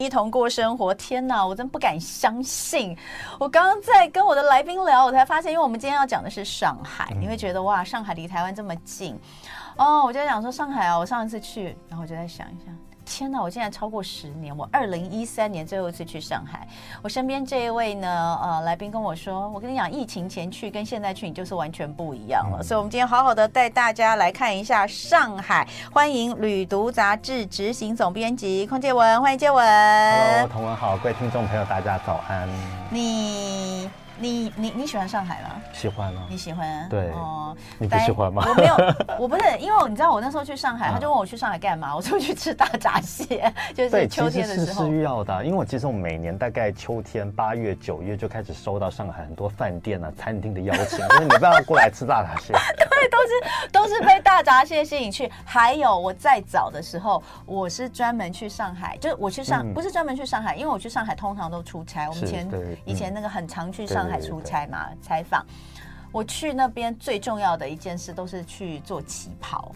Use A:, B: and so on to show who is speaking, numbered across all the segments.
A: 一同过生活，天哪，我真不敢相信！我刚刚在跟我的来宾聊，我才发现，因为我们今天要讲的是上海，你会觉得哇，上海离台湾这么近哦，我就在想说上海啊，我上一次去，然后我就在想一下。天哪！我现在超过十年，我二零一三年最后一次去上海。我身边这一位呢，呃，来宾跟我说，我跟你讲，疫情前去跟现在去，你就是完全不一样了。嗯、所以，我们今天好好的带大家来看一下上海。欢迎《旅读》杂志执行总编辑匡介文，欢迎介文。
B: Hello，同文好，各位听众朋友，大家早安。
A: 你。你你你喜欢上海吗？
B: 喜欢啊。
A: 你喜欢？
B: 对哦。你不喜欢吗？
A: 我没有，我不是，因为你知道我那时候去上海，他就问我去上海干嘛，我说去吃大闸蟹，就是秋天的时候。
B: 是需要的，因为我其实我每年大概秋天八月九月就开始收到上海很多饭店啊、餐厅的邀请，就是你不要过来吃大闸蟹。
A: 对，都是都是被大闸蟹吸引去。还有我再早的时候，我是专门去上海，就是我去上不是专门去上海，因为我去上海通常都出差。我们前以前那个很常去上海。还出差嘛？采访，我去那边最重要的一件事都是去做旗袍。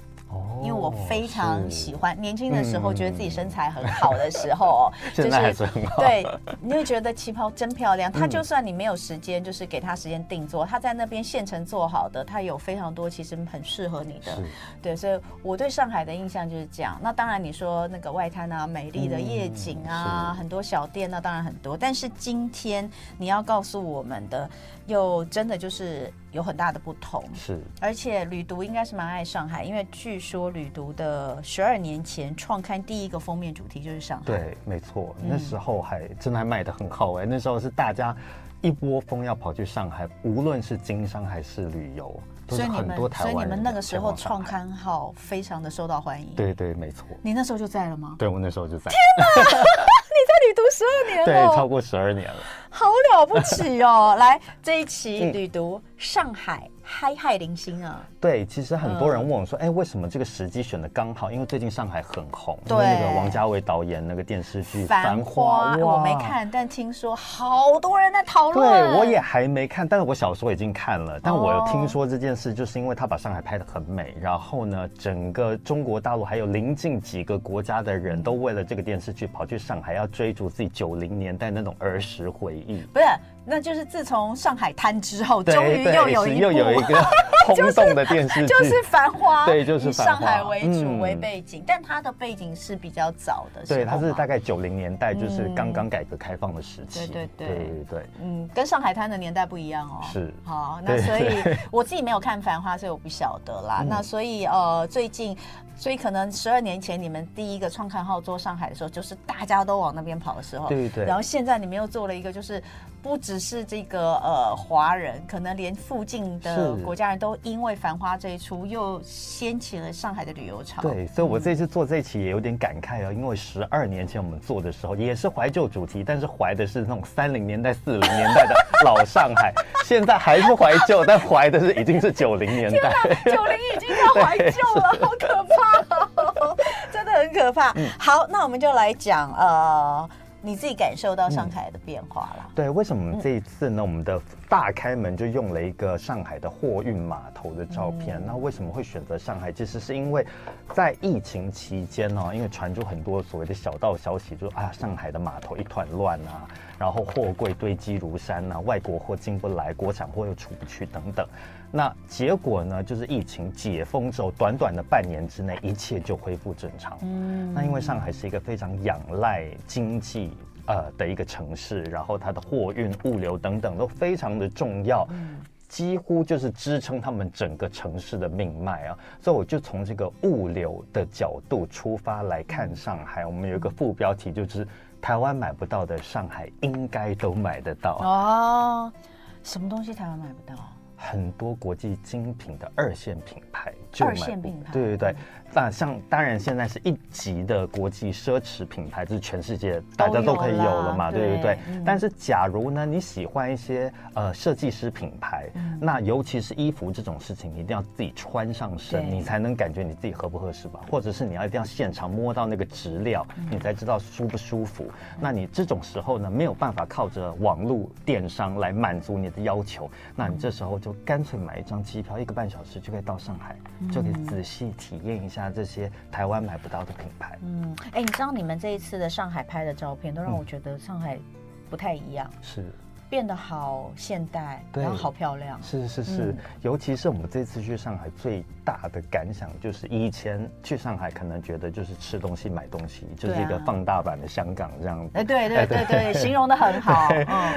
A: 因为我非常喜欢年轻的时候，觉得自己身材很好的时候，
B: 现在还是很好。
A: 对，你会觉得旗袍真漂亮。它就算你没有时间，就是给它时间定做，它在那边现成做好的，它有非常多其实很适合你的。对，所以我对上海的印象就是这样。那当然你说那个外滩啊，美丽的夜景啊，很多小店，那当然很多。但是今天你要告诉我们的，又真的就是。有很大的不同，
B: 是，而
A: 且旅读应该是蛮爱上海，因为据说旅读的十二年前创刊第一个封面主题就是上海。
B: 对，没错，那时候还真的还卖的很好哎，那时候是大家一窝蜂要跑去上海，无论是经商还是旅游，所以很多台湾。
A: 所以你们那个时候创刊号非常的受到欢迎。
B: 对对，没错。
A: 你那时候就在了吗？
B: 对，我那时候就在。
A: 天哪，你在旅读十二年了？
B: 对，超过十二年了。
A: 好了不起哦！来这一期旅读上海。嗨嗨零星啊！
B: 对，其实很多人问我说：“哎、嗯，为什么这个时机选的刚好？因为最近上海很红，对，因为那个王家卫导演那个电视剧《繁花》，
A: 我没看，但听说好多人在讨论。
B: 对，我也还没看，但是我小时候已经看了。但我有听说这件事，就是因为他把上海拍的很美，然后呢，整个中国大陆还有邻近几个国家的人都为了这个电视剧跑去上海，要追逐自己九零年代那种儿时回忆。
A: 嗯不是。那就是自从上海滩之后，终于又有一
B: 又有一个 轰动的电视剧，
A: 就是《繁花》。
B: 对，就是
A: 以上海为主为背景，但它的背景是比较早的。
B: 对，它是大概九零年代，就是刚刚改革开放的时期。
A: 对对
B: 对对对。
A: 嗯，跟上海滩的年代不一样哦。
B: 是。
A: 好，那所以我自己没有看《繁花》，所以我不晓得啦。那所以呃，最近，所以可能十二年前你们第一个创刊号做上海的时候，就是大家都往那边跑的时候。
B: 对对。
A: 然后现在你们又做了一个，就是。不只是这个呃华人，可能连附近的国家人都因为《繁花》这一出，又掀起了上海的旅游潮。
B: 对，所以我这次做这一期也有点感慨哦，因为十二年前我们做的时候也是怀旧主题，但是怀的是那种三零年代、四零年代的老上海，现在还是怀旧，但怀的是已经是九零年代，
A: 九零已经要怀旧了，好可怕哦，真的很可怕。嗯、好，那我们就来讲呃。你自己感受到上海的变化了？
B: 对，为什么这一次呢？我们的大开门就用了一个上海的货运码头的照片。那为什么会选择上海？其实是因为在疫情期间呢，因为传出很多所谓的小道消息，就啊，上海的码头一团乱啊，然后货柜堆积如山啊，外国货进不来，国产货又出不去等等。那结果呢，就是疫情解封之后，短短的半年之内，一切就恢复正常。嗯，那因为上海是一个非常仰赖经济呃的一个城市，然后它的货运、物流等等都非常的重要，几乎就是支撑他们整个城市的命脉啊。所以我就从这个物流的角度出发来看上海。我们有一个副标题就是“台湾买不到的，上海应该都买得到”。
A: 哦，什么东西台湾买不到？
B: 很多国际精品的二线品牌，
A: 二线品牌，
B: 对对对。那像当然现在是一级的国际奢侈品牌，就是全世界大家都可以有了嘛，对对对？但是假如呢，你喜欢一些呃设计师品牌，那尤其是衣服这种事情，你一定要自己穿上身，你才能感觉你自己合不合适吧？或者是你要一定要现场摸到那个质料，你才知道舒不舒服。那你这种时候呢，没有办法靠着网络电商来满足你的要求，那你这时候就干脆买一张机票，一个半小时就可以到上海，就可以仔细体验一下这些台湾买不到的品牌。
A: 嗯，哎，你知道你们这一次的上海拍的照片，都让我觉得上海不太一样。
B: 是。
A: 变得好现代，然后好漂亮。
B: 是是是，嗯、尤其是我们这次去上海，最大的感想就是，以前去上海可能觉得就是吃东西、买东西，就是一个放大版的香港这样子。哎，
A: 对对对对，形容的很好。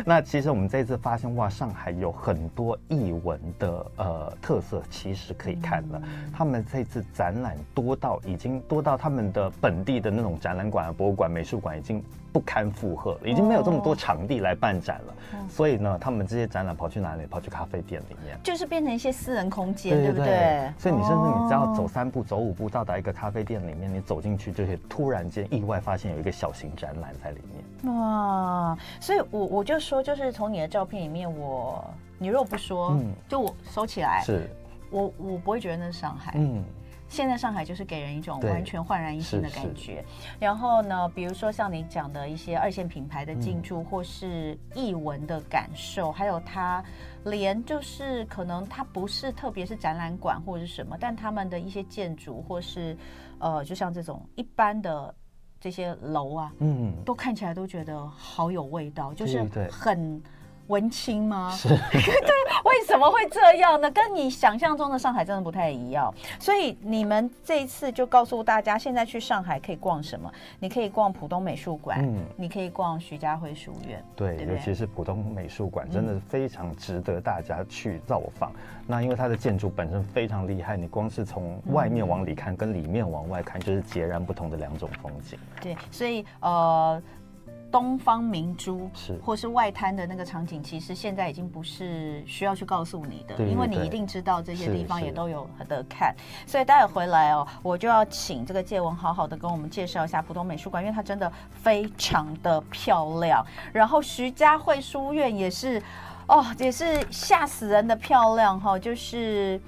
B: 那其实我们这次发现，哇，上海有很多艺文的呃特色，其实可以看了。嗯、他们这次展览多到已经多到他们的本地的那种展览馆、博物馆、美术馆已经。不堪负荷了，已经没有这么多场地来办展了，哦、所以呢，他们这些展览跑去哪里？跑去咖啡店里面，
A: 就是变成一些私人空间，对不对？
B: 所以你甚至你只要走三步、走五步，到达一个咖啡店里面，你走进去就会突然间意外发现有一个小型展览在里面。
A: 哇！所以我我就说，就是从你的照片里面我，我你若不说，嗯、就我收起来，
B: 是
A: 我我不会觉得那是上海。嗯。现在上海就是给人一种完全焕然一新的感觉。然后呢，比如说像你讲的一些二线品牌的进驻，嗯、或是译文的感受，还有它连就是可能它不是特别是展览馆或者是什么，但他们的一些建筑或是呃，就像这种一般的这些楼啊，嗯，都看起来都觉得好有味道，就是很。文青吗？是，对，为什么会这样呢？跟你想象中的上海真的不太一样。所以你们这一次就告诉大家，现在去上海可以逛什么？你可以逛浦东美术馆，嗯，你可以逛徐家汇书院，
B: 对，对对，尤其是浦东美术馆，真的非常值得大家去造访。嗯、那因为它的建筑本身非常厉害，你光是从外面往里看，跟里面往外看，就是截然不同的两种风景。
A: 对，所以呃。东方明珠是，或是外滩的那个场景，其实现在已经不是需要去告诉你的，因为你一定知道这些地方也都有得看。所以待会回来哦，我就要请这个介文好好的跟我们介绍一下浦东美术馆，因为它真的非常的漂亮。然后徐家汇书院也是，哦，也是吓死人的漂亮哈，就是。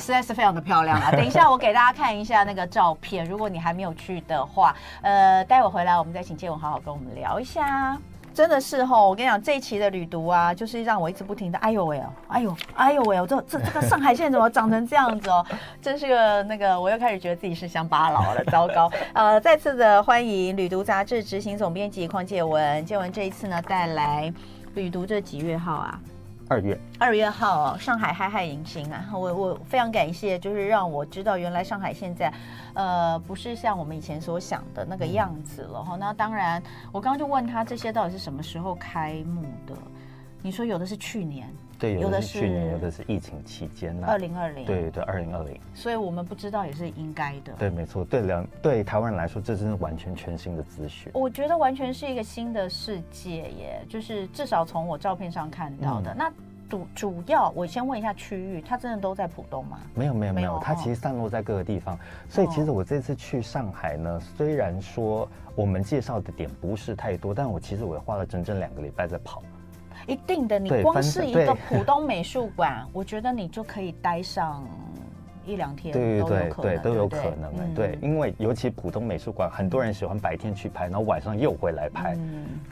A: 实在是非常的漂亮啊！等一下我给大家看一下那个照片，如果你还没有去的话，呃，待会回来我们再请建文好好跟我们聊一下。真的是吼，我跟你讲，这一期的旅读啊，就是让我一直不停的，哎呦喂哦，哎呦，哎呦喂哦，这这这个上海现在怎么长成这样子哦？真是个那个，我又开始觉得自己是乡巴佬了，糟糕！呃，再次的欢迎旅读杂志执行总编辑邝介文，介文这一次呢带来旅读这几月号啊？
B: 二月
A: 二月号哦，上海嗨嗨迎新啊！我我非常感谢，就是让我知道原来上海现在，呃，不是像我们以前所想的那个样子了哈。那当然，我刚刚就问他这些到底是什么时候开幕的？你说有的是去年，
B: 对，有的是去年，有的是疫情期间呢。
A: 二零二零，
B: 对对，二零二零。
A: 所以我们不知道也是应该的。
B: 对，没错，对两对台湾人来说，这真是完全全新的资讯。
A: 我觉得完全是一个新的世界耶，就是至少从我照片上看到的、嗯、那。主主要，我先问一下区域，它真的都在浦东吗？
B: 没有没有没有，它其实散落在各个地方。所以其实我这次去上海呢，虽然说我们介绍的点不是太多，但我其实我也花了整整两个礼拜在跑。
A: 一定的，你光是一个浦东美术馆，我觉得你就可以待上。一两天，对对对对，都有可能哎，对，因为尤其浦东美术馆，很多人喜欢白天去拍，然后晚上又回来拍，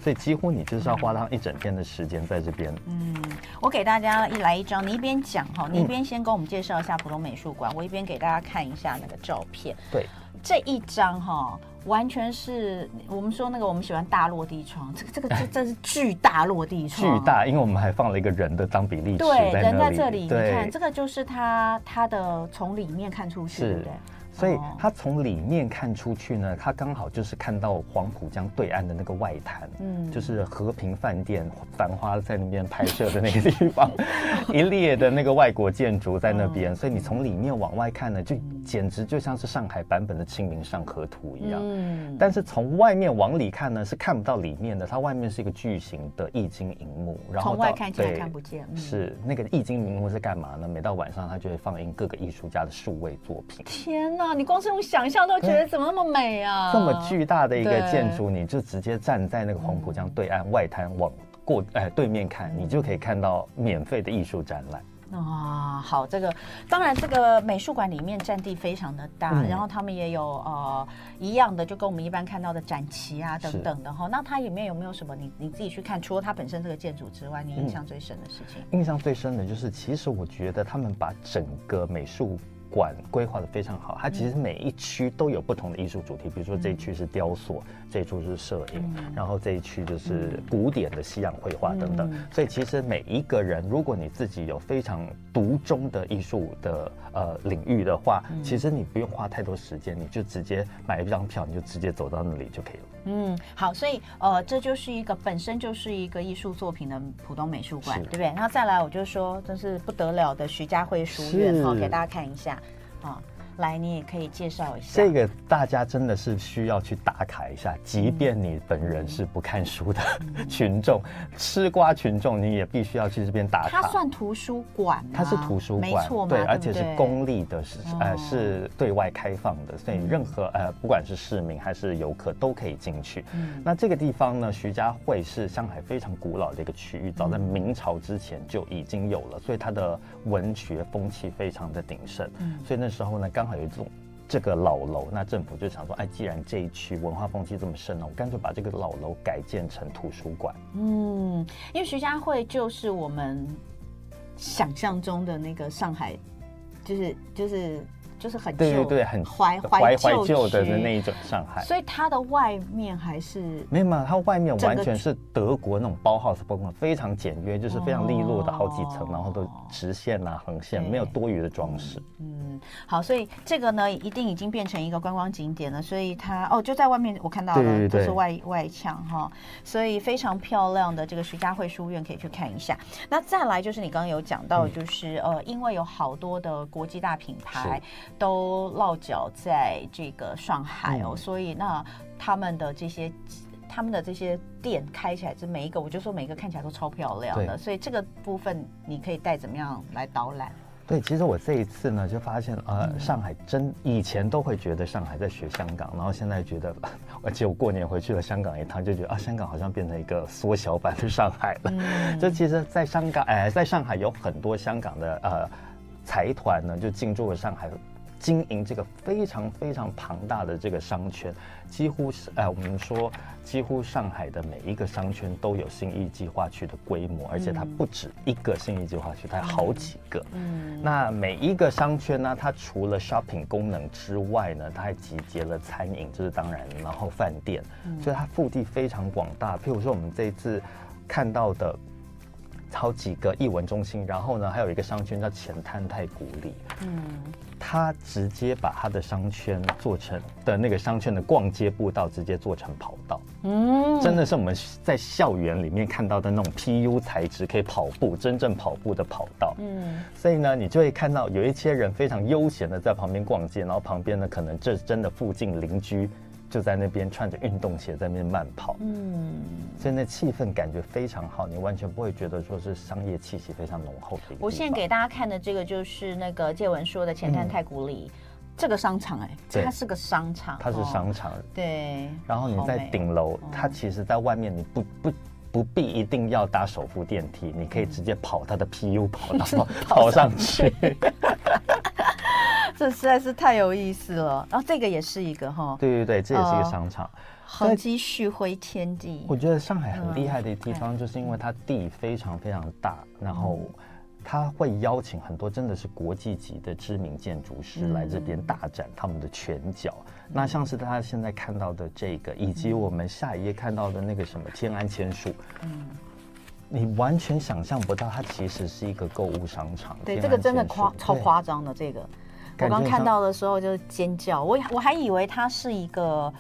A: 所以几乎你就是要花上一整天的时间在这边。嗯，我给大家一来一张，你一边讲哈，你一边先跟我们介绍一下浦东美术馆，我一边给大家看一下那个照片。对，这一张哈。完全是我们说那个我们喜欢大落地窗，这个这个这这是巨大落地窗，巨大，因为我们还放了一个人的当比例尺，对，人在这里，你看这个就是它它的从里面看出去，对不对？所以他从里面看出去呢，他刚好就是看到黄浦江对岸的那个外滩，嗯，就是和平饭店繁花在那边拍摄的那个地方，一列的那个外国建筑在那边，所以你从里面往外看呢，就简直就像是上海版本的《清明上河图》一样。嗯，但是从外面往里看呢，是看不到里面的，它外面是一个巨型的液晶荧幕，然后从外看起来看不见。是那个液晶荧幕是干嘛呢？每到晚上，它就会放映各个艺术家的数位作品。天哪！你光是用想象都觉得怎么那么美啊！这么巨大的一个建筑，你就直接站在那个黄浦江对岸外滩往过哎对面看，你就可以看到免费的艺术展览。啊，好，这个当然这个美术馆里面占地非常的大，然后他们也有呃一样的，就跟我们一般看到的展旗啊等等的哈。那它里面有没有什么你你自己去看，除了它本身这个建筑之外，你印象最深的事情？印象最深的就是，其实我觉得他们把整个美术。
B: 馆规划的非常好，它其实每一区都有不同的艺术主题，比如说这一区是雕塑，这一区是摄影，然后这一区就是古典的西洋绘画等等。所以其实每一个人，如果你自己有非常独钟的艺术的呃领域的话，其实你不用花太多时间，你就直接买一张票，你就直接走到那里就可以了。
A: 嗯，好，所以呃，这就是一个本身就是一个艺术作品的浦东美术馆，对不对？然后再来，我就说真是不得了的徐家汇书院，好，给大家看一下，啊。来，你也可以介绍一下。
B: 这个大家真的是需要去打卡一下，即便你本人是不看书的群众，嗯、吃瓜群众，你也必须要去这边打卡。
A: 它算图书馆，
B: 它是图书馆，
A: 没错，
B: 对，而且是公立的，是呃是对外开放的，所以任何呃不管是市民还是游客都可以进去。嗯、那这个地方呢，徐家汇是上海非常古老的一个区域，早在明朝之前就已经有了，所以它的文学风气非常的鼎盛。嗯、所以那时候呢，刚刚好有一种这个老楼，那政府就想说，哎，既然这一区文化风气这么盛了，我干脆把这个老楼改建成图书馆。
A: 嗯，因为徐家汇就是我们想象中的那个上海，就是就是。就是很旧，
B: 对对对，很
A: 怀怀
B: 怀旧的那一种上海，
A: 所以它的外面还是
B: 没有嘛，它外面完全是德国那种包豪斯风格，非常简约，就是非常利落的好几层，然后都直线啊横线，没有多余的装饰。
A: 嗯，好，所以这个呢，一定已经变成一个观光景点了。所以它哦，就在外面我看到了，就是外外墙哈，所以非常漂亮的这个徐家汇书院可以去看一下。那再来就是你刚刚有讲到，就是呃，因为有好多的国际大品牌。都落脚在这个上海哦，嗯、所以那他们的这些他们的这些店开起来，这每一个我就说每一个看起来都超漂亮的，所以这个部分你可以带怎么样来导览？
B: 对，其实我这一次呢就发现，呃，上海真以前都会觉得上海在学香港，然后现在觉得，而且我过年回去了香港一趟，就觉得啊，香港好像变成一个缩小版的上海了。嗯、这其实，在香港，哎，在上海有很多香港的呃财团呢，就进驻了上海。经营这个非常非常庞大的这个商圈，几乎是呃，我们说几乎上海的每一个商圈都有新义计划区的规模，而且它不止一个新义计划区，它有好几个。嗯，那每一个商圈呢，它除了 shopping 功能之外呢，它还集结了餐饮，这是当然，然后饭店，所以它腹地非常广大。譬如说，我们这一次看到的。好几个艺文中心，然后呢，还有一个商圈叫前滩太古里。嗯，他直接把他的商圈做成的那个商圈的逛街步道，直接做成跑道。嗯，真的是我们在校园里面看到的那种 PU 材质，可以跑步，真正跑步的跑道。嗯，所以呢，你就会看到有一些人非常悠闲的在旁边逛街，然后旁边呢，可能这是真的附近邻居。就在那边穿着运动鞋在那边慢跑，嗯，所以那气氛感觉非常好，你完全不会觉得说是商业气息非常浓厚的一个。
A: 我现在给大家看的这个就是那个介文说的前滩太古里、嗯、这个商场、欸，哎对，它是个商场，
B: 它是商场，哦、
A: 对。
B: 然后你在顶楼，它其实在外面你不不不必一定要搭手扶电梯，你可以直接跑它的 PU 跑 道跑上去。
A: 这实在是太有意思了，然后这个也是一个哈，
B: 对对对，这也是一个商场，
A: 恒基旭辉天地。
B: 我觉得上海很厉害的地方，就是因为它地非常非常大，然后它会邀请很多真的是国际级的知名建筑师来这边大展他们的拳脚。那像是大家现在看到的这个，以及我们下一页看到的那个什么天安千树，嗯，你完全想象不到，它其实是一个购物商场。
A: 对，这个真的夸超夸张的这个。我刚看到的时候就尖叫，我我还以为它是一个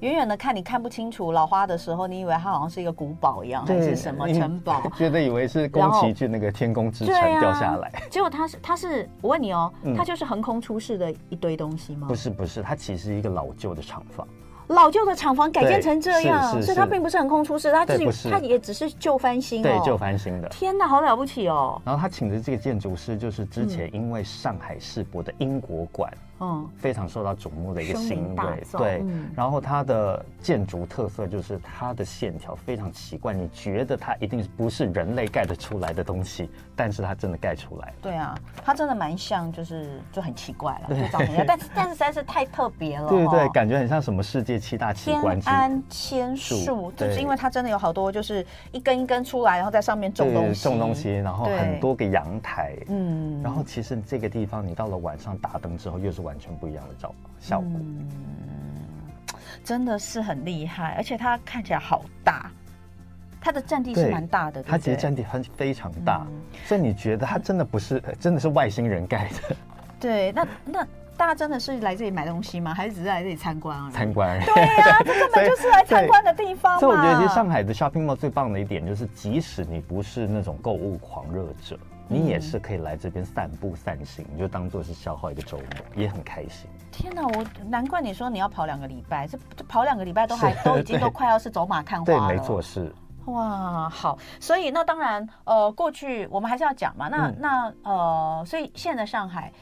A: 远远的看你看不清楚老花的时候，你以为它好像是一个古堡一样，还是什么城堡？
B: 觉得以为是宫崎骏那个天空之城掉下来，
A: 结果它是它是，我问你哦，它就是横空出世的一堆东西吗？
B: 不是不是，它其实是一个老旧的厂房。
A: 老旧的厂房改建成这样，所以它并不是横空出世，它自己它也只是旧翻新。
B: 对，旧翻新的。
A: 天哪，好了不起哦！
B: 然后他请的这个建筑师，就是之前因为上海世博的英国馆嗯，非常受到瞩目的一个行为。对，
A: 嗯、
B: 然后它的建筑特色就是它的线条非常奇怪，你觉得它一定不是人类盖得出来的东西，但是它真的盖出来。
A: 对啊，它真的蛮像，就是就很奇怪了，就长那样，但是但是实在是太特别了。
B: 对对对，感觉很像什么世界七大奇观。
A: 天安千树，就是因为它真的有好多，就是一根一根出来，然后在上面种东西，
B: 种东西，然后很多个阳台。
A: 嗯，
B: 然后其实这个地方，你到了晚上打灯之后，又是完全不一样的照效果。
A: 嗯，真的是很厉害，而且它看起来好大，它的占地是蛮大的，
B: 它其实占地很非常大，所以你觉得它真的不是真的是外星人盖的？
A: 对，那那。大家真的是来这里买东西吗？还是只是来这里参观啊？
B: 参观。
A: 对呀、啊，这根本 就是来参观的地方嘛。
B: 所以我觉得，其实上海的 shopping mall 最棒的一点就是，即使你不是那种购物狂热者，嗯、你也是可以来这边散步散心，你就当做是消耗一个周末，也很开心。
A: 天哪，我难怪你说你要跑两个礼拜，这这跑两个礼拜都还都已经都快要是走马看花了。
B: 对，没错，是。
A: 哇，好，所以那当然，呃，过去我们还是要讲嘛。那、嗯、那呃，所以现在上海。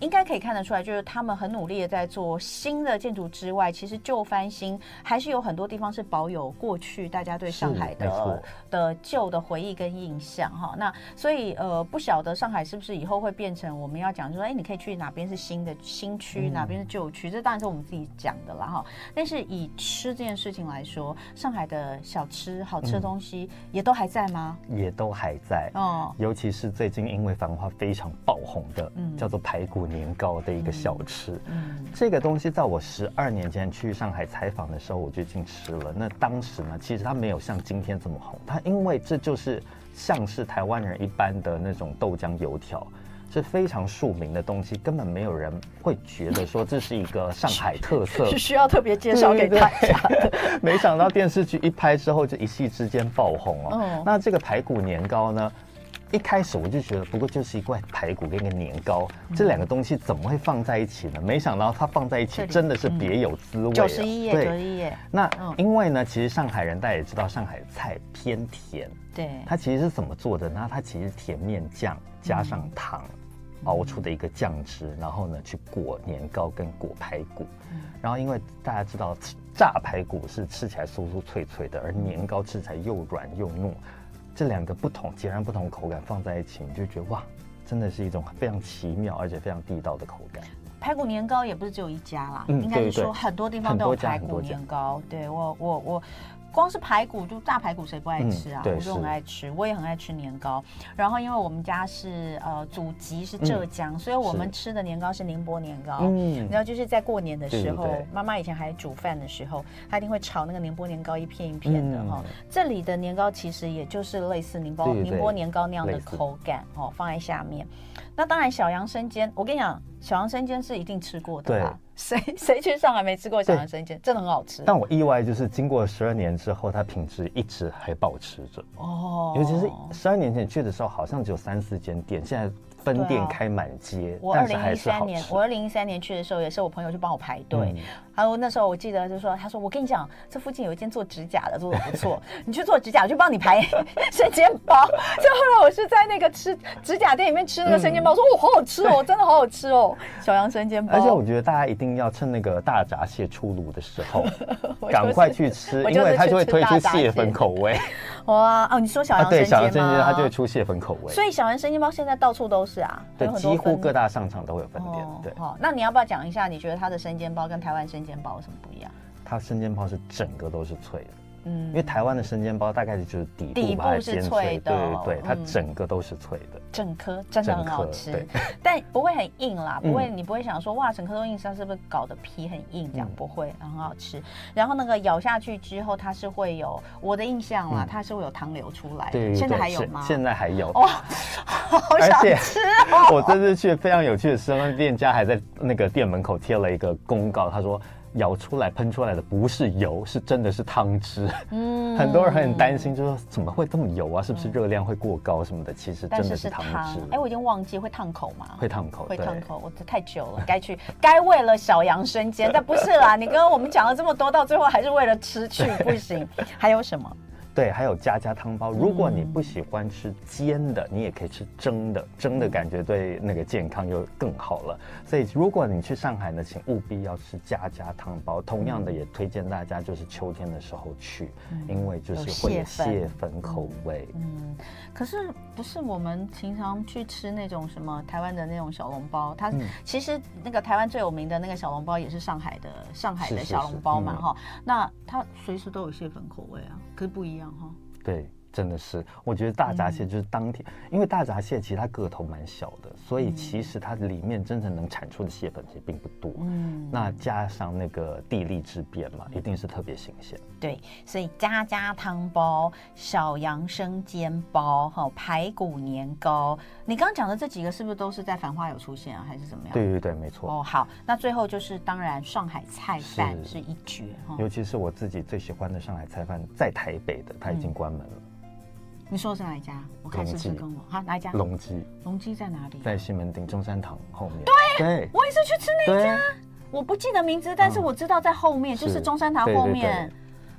A: 应该可以看得出来，就是他们很努力的在做新的建筑之外，其实旧翻新还是有很多地方是保有过去大家对上海的的旧的回忆跟印象哈。那所以呃，不晓得上海是不是以后会变成我们要讲，说哎，你可以去哪边是新的新区，哪边是旧区，这当然是我们自己讲的啦哈。但是以吃这件事情来说，上海的小吃好吃的东西也都还在吗？
B: 也都还在哦，尤其是最近因为繁花非常爆红的，嗯，叫做排骨年糕的一个小吃，这个东西在我十二年前去上海采访的时候，我就已经吃了。那当时呢，其实它没有像今天这么红，它因为这就是像是台湾人一般的那种豆浆油条，是非常庶民的东西，根本没有人会觉得说这是一个上海特色，
A: 是需要特别介绍给大家的。
B: 没想到电视剧一拍之后，就一夕之间爆红哦。嗯，那这个排骨年糕呢？一开始我就觉得，不过就是一块排骨跟一个年糕，嗯、这两个东西怎么会放在一起呢？没想到它放在一起真的是别有滋味。九
A: 十一页，九十一页。
B: 那因为呢，其实上海人大家也知道，上海菜偏甜。
A: 对。
B: 它其实是怎么做的呢？它其实甜面酱加上糖熬出的一个酱汁，然后呢去裹年糕跟裹排骨。然后因为大家知道，炸排骨是吃起来酥酥脆脆的，而年糕吃起来又软又糯。这两个不同、截然不同口感放在一起，你就觉得哇，真的是一种非常奇妙而且非常地道的口感。
A: 排骨年糕也不是只有一家啦，嗯、应该是说很多地方都有排骨年糕。对我，我，我。光是排骨，就大排骨，谁不爱吃啊？嗯、我就很爱吃，我也很爱吃年糕。然后，因为我们家是呃祖籍是浙江，嗯、所以我们吃的年糕是宁波年糕。嗯，然后就是在过年的时候，妈妈以前还煮饭的时候，她一定会炒那个宁波年糕，一片一片的哈。嗯、这里的年糕其实也就是类似宁波宁波年糕那样的口感哦，放在下面。那当然，小杨生煎，我跟你讲，小杨生煎是一定吃过的吧？谁 谁去上海没吃过小杨生煎？真的很好吃。
B: 但我意外就是，经过十二年之后，它品质一直还保持着。哦，尤其是十二年前去的时候，好像只有三四间店，现在。分店开满街，
A: 我二零一三年，我二零一三年去的时候，也是我朋友去帮我排队。还有那时候我记得就是说，他说我跟你讲，这附近有一间做指甲的，做的不错，你去做指甲，我就帮你排 生煎包。就后来我是在那个吃指甲店里面吃那个生煎包，说哦，好好吃哦，真的好好吃哦，小杨生煎包。
B: 而且我觉得大家一定要趁那个大闸蟹出炉的时候，赶快去吃，因为它就会推出蟹粉口味。
A: 哇哦，你说小杨生煎吗？对，小杨生煎
B: 它就会出蟹粉口味。
A: 所以小杨生煎包现在到处都是。是啊，
B: 对，几乎各大商场都会有分店。对，
A: 好，那你要不要讲一下？你觉得它的生煎包跟台湾生煎包有什么不一样？
B: 它生煎包是整个都是脆的。嗯，因为台湾的生煎包大概就是底部底部是脆的，对对，它整个都是脆的，
A: 整颗真的很好吃，但不会很硬啦，不会，你不会想说哇，整颗都硬，它是不是搞得皮很硬？这样不会，很好吃。然后那个咬下去之后，它是会有我的印象啦，它是会有汤流出来。对，现在还有吗？
B: 现在还有
A: 哦，好想 吃哦！
B: 我这次去非常有趣的是，那店家还在那个店门口贴了一个公告，他说。舀出来喷出来的不是油，是真的是汤汁。嗯，很多人很担心，就说怎么会这么油啊？是不是热量会过高什么的？其实真的是汤汁。
A: 哎，我已经忘记会烫口吗？
B: 会烫口，
A: 会烫口。我这太久了，该去 该为了小杨生煎，但不是啦。你跟我们讲了这么多，到最后还是为了吃去不行。还有什么？
B: 对，还有家家汤包。如果你不喜欢吃煎的，你也可以吃蒸的，蒸的感觉对那个健康又更好了。所以如果你去上海呢，请务必要吃家家汤包。同样的，也推荐大家就是秋天的时候去，因为就是会有蟹粉口味。
A: 嗯，可是不是我们平常去吃那种什么台湾的那种小笼包？它其实那个台湾最有名的那个小笼包也是上海的上海的小笼包嘛，哈。那它随时都有蟹粉口味啊，可是不一样哈。
B: 对。真的是，我觉得大闸蟹就是当天，嗯、因为大闸蟹其实它个头蛮小的，所以其实它里面真正能产出的蟹粉其实并不多。嗯，那加上那个地利之便嘛，一定是特别新鲜。
A: 对，所以家家汤包、小杨生煎包、哈排骨年糕，你刚刚讲的这几个是不是都是在繁花有出现啊，还是怎么样？
B: 对对对，没错。
A: 哦，好，那最后就是当然上海菜饭是一绝哈，
B: 尤其是我自己最喜欢的上海菜饭，在台北的，它已经关门了。嗯
A: 你说的是哪一家？我看是不是跟我哈哪一家？
B: 隆基。
A: 隆基在哪里？
B: 在西门町中山堂后面。
A: 对，对我也是去吃那家。我不记得名字，但是我知道在后面，就是中山堂后面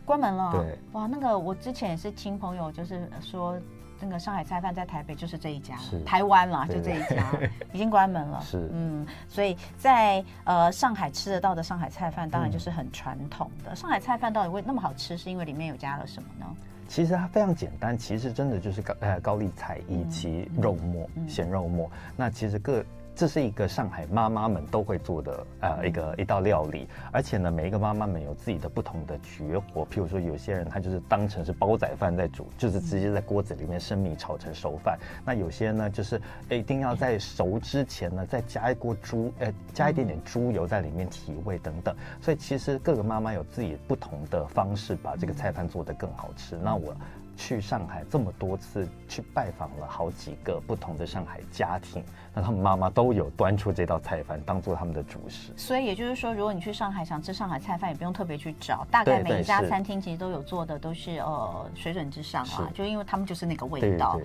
A: 关门了。对，哇，那个我之前也是听朋友就是说，那个上海菜饭在台北就是这一家，台湾啦，就这一家 已经关门了。是，嗯，所以在呃上海吃得到的上海菜饭，当然就是很传统的。上海菜饭到底会那么好吃，是因为里面有加了什么呢？
B: 其实它非常简单，其实真的就是高呃高丽菜以及肉末咸肉末，那其实各。这是一个上海妈妈们都会做的呃一个一道料理，而且呢，每一个妈妈们有自己的不同的绝活。譬如说，有些人他就是当成是煲仔饭在煮，就是直接在锅子里面生米炒成熟饭。那有些呢，就是一定要在熟之前呢，再加一锅猪呃加一点点猪油在里面提味等等。所以其实各个妈妈有自己不同的方式把这个菜饭做得更好吃。那我。去上海这么多次，去拜访了好几个不同的上海家庭，那他们妈妈都有端出这道菜饭当做他们的主食。
A: 所以也就是说，如果你去上海想吃上海菜饭，也不用特别去找，大概每一家餐厅其实都有做的，都是呃水准之上啊，就因为他们就是那个味道。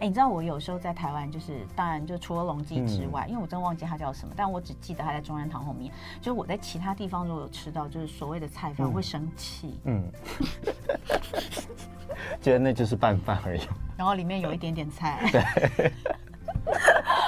A: 哎，你知道我有时候在台湾，就是当然就除了龙记之外，嗯、因为我真忘记它叫什么，但我只记得它在中山堂后面。就是我在其他地方如果有吃到就是所谓的菜饭，我会生气。嗯。
B: 那就是拌饭而已，
A: 然后里面有一点点菜。
B: 对。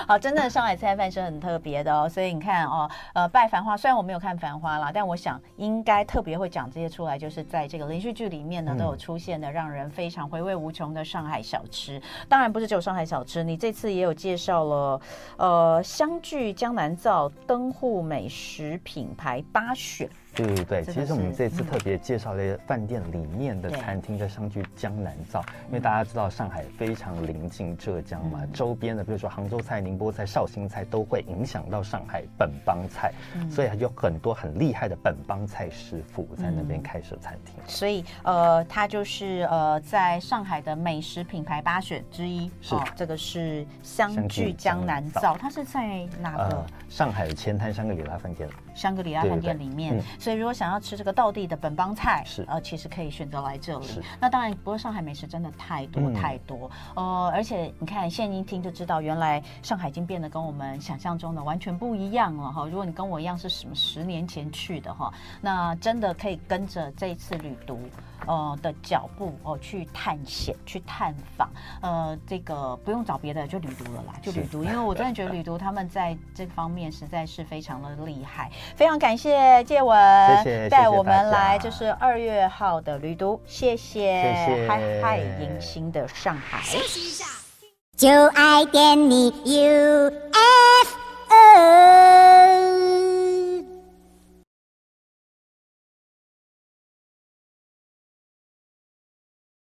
A: 好，真的上海菜饭是很特别的哦，所以你看哦，呃，拜繁花虽然我没有看繁花啦，但我想应该特别会讲这些出来，就是在这个连续剧里面呢都有出现的，让人非常回味无穷的上海小吃。当然不是只有上海小吃，你这次也有介绍了，呃，湘聚江南造灯户美食品牌八选。
B: 对对对，其实我们这次特别介绍了饭店里面的餐厅在相聚江南造，因为大家知道上海非常临近浙江嘛，周边的比如说杭州菜、宁波菜、绍兴菜都会影响到上海本帮菜，所以有很多很厉害的本帮菜师傅在那边开设餐厅。
A: 所以呃，它就是呃，在上海的美食品牌八选之一，是。这个是相聚江南造，它是在哪个？
B: 上海的前滩香格里拉饭店。
A: 香格里拉饭店里面，所以如果想要吃这个道地的本帮菜，是呃，其实可以选择来这里。那当然，不过上海美食真的太多太多，呃，而且你看，现在一听就知道，原来上海已经变得跟我们想象中的完全不一样了哈。如果你跟我一样是什么十年前去的哈，那真的可以跟着这一次旅读。呃的脚步哦，去探险，去探访，呃，这个不用找别的，就旅读了啦，就旅读，因为我真的觉得旅读他们在这方面实在是非常的厉害，非常感谢介文带我们来，就是二月号的旅读，谢谢，谢谢，嗨嗨迎新的上海，休息一下，就爱点你 UFO